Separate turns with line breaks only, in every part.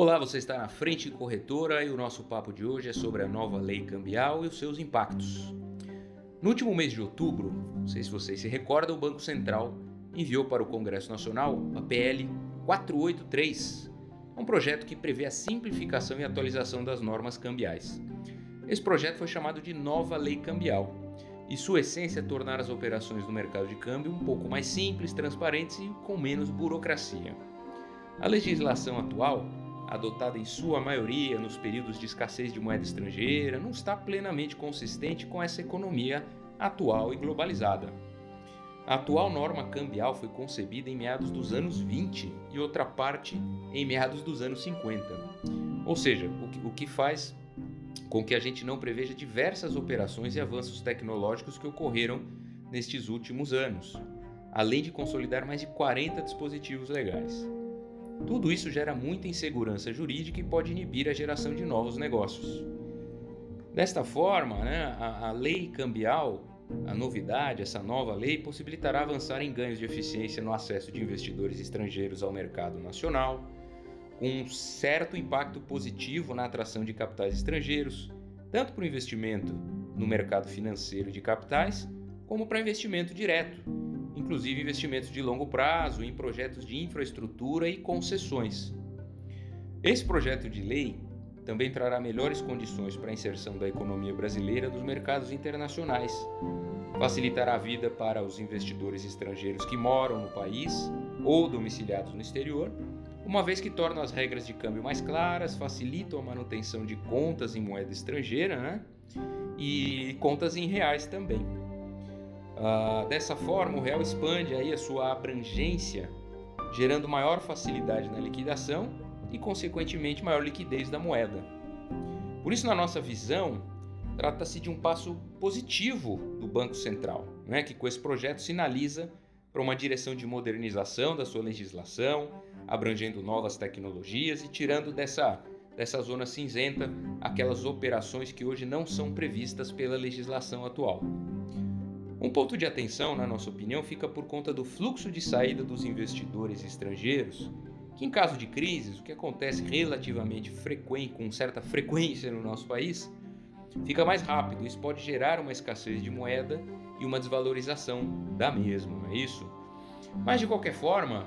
Olá, você está na Frente Corretora e o nosso papo de hoje é sobre a nova lei cambial e os seus impactos. No último mês de outubro, não sei se vocês se recordam, o Banco Central enviou para o Congresso Nacional a PL 483, um projeto que prevê a simplificação e atualização das normas cambiais. Esse projeto foi chamado de Nova Lei Cambial e sua essência é tornar as operações no mercado de câmbio um pouco mais simples, transparentes e com menos burocracia. A legislação atual adotada em sua maioria nos períodos de escassez de moeda estrangeira, não está plenamente consistente com essa economia atual e globalizada. A atual norma cambial foi concebida em meados dos anos 20 e outra parte em meados dos anos 50. Ou seja, o que, faz com que a gente não preveja diversas operações e avanços tecnológicos que ocorreram nestes últimos anos, além de consolidar mais de 40 dispositivos legais. Tudo isso gera muita insegurança jurídica e pode inibir a geração de novos negócios. Desta forma, né, a, a lei cambial, a novidade, essa nova lei, possibilitará avançar em ganhos de eficiência no acesso de investidores estrangeiros ao mercado nacional, com um certo impacto positivo na atração de capitais estrangeiros, tanto para o investimento no mercado financeiro de capitais, como para investimento direto, inclusive investimentos de longo prazo em projetos de infraestrutura e concessões. Esse projeto de lei também trará melhores condições para a inserção da economia brasileira nos mercados internacionais, facilitará a vida para os investidores estrangeiros que moram no país ou domiciliados no exterior, uma vez que torna as regras de câmbio mais claras, facilitam a manutenção de contas em moeda estrangeira né? e contas em reais também. Uh, dessa forma, o real expande aí a sua abrangência, gerando maior facilidade na liquidação e, consequentemente, maior liquidez da moeda. Por isso, na nossa visão, trata-se de um passo positivo do Banco Central, né, que com esse projeto sinaliza para uma direção de modernização da sua legislação, abrangendo novas tecnologias e tirando dessa, dessa zona cinzenta aquelas operações que hoje não são previstas pela legislação atual. Um ponto de atenção, na nossa opinião, fica por conta do fluxo de saída dos investidores estrangeiros, que em caso de crises, o que acontece relativamente frequente, com certa frequência no nosso país, fica mais rápido. Isso pode gerar uma escassez de moeda e uma desvalorização da mesma, não é isso? Mas de qualquer forma,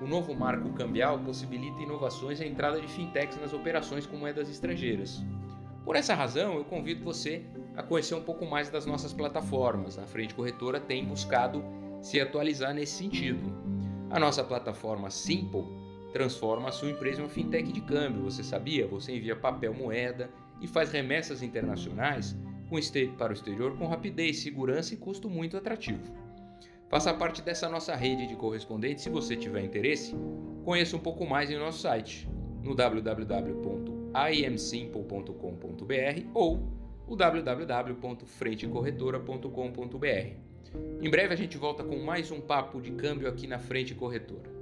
o novo marco cambial possibilita inovações e a entrada de fintechs nas operações com moedas estrangeiras. Por essa razão, eu convido você a conhecer um pouco mais das nossas plataformas. A Frente Corretora tem buscado se atualizar nesse sentido. A nossa plataforma Simple transforma a sua empresa em uma fintech de câmbio. Você sabia? Você envia papel moeda e faz remessas internacionais para o exterior com rapidez, segurança e custo muito atrativo. Faça parte dessa nossa rede de correspondentes. Se você tiver interesse, conheça um pouco mais em nosso site no www.imsimple.com.br ou o www.frentecorretora.com.br. Em breve a gente volta com mais um papo de câmbio aqui na Frente Corretora.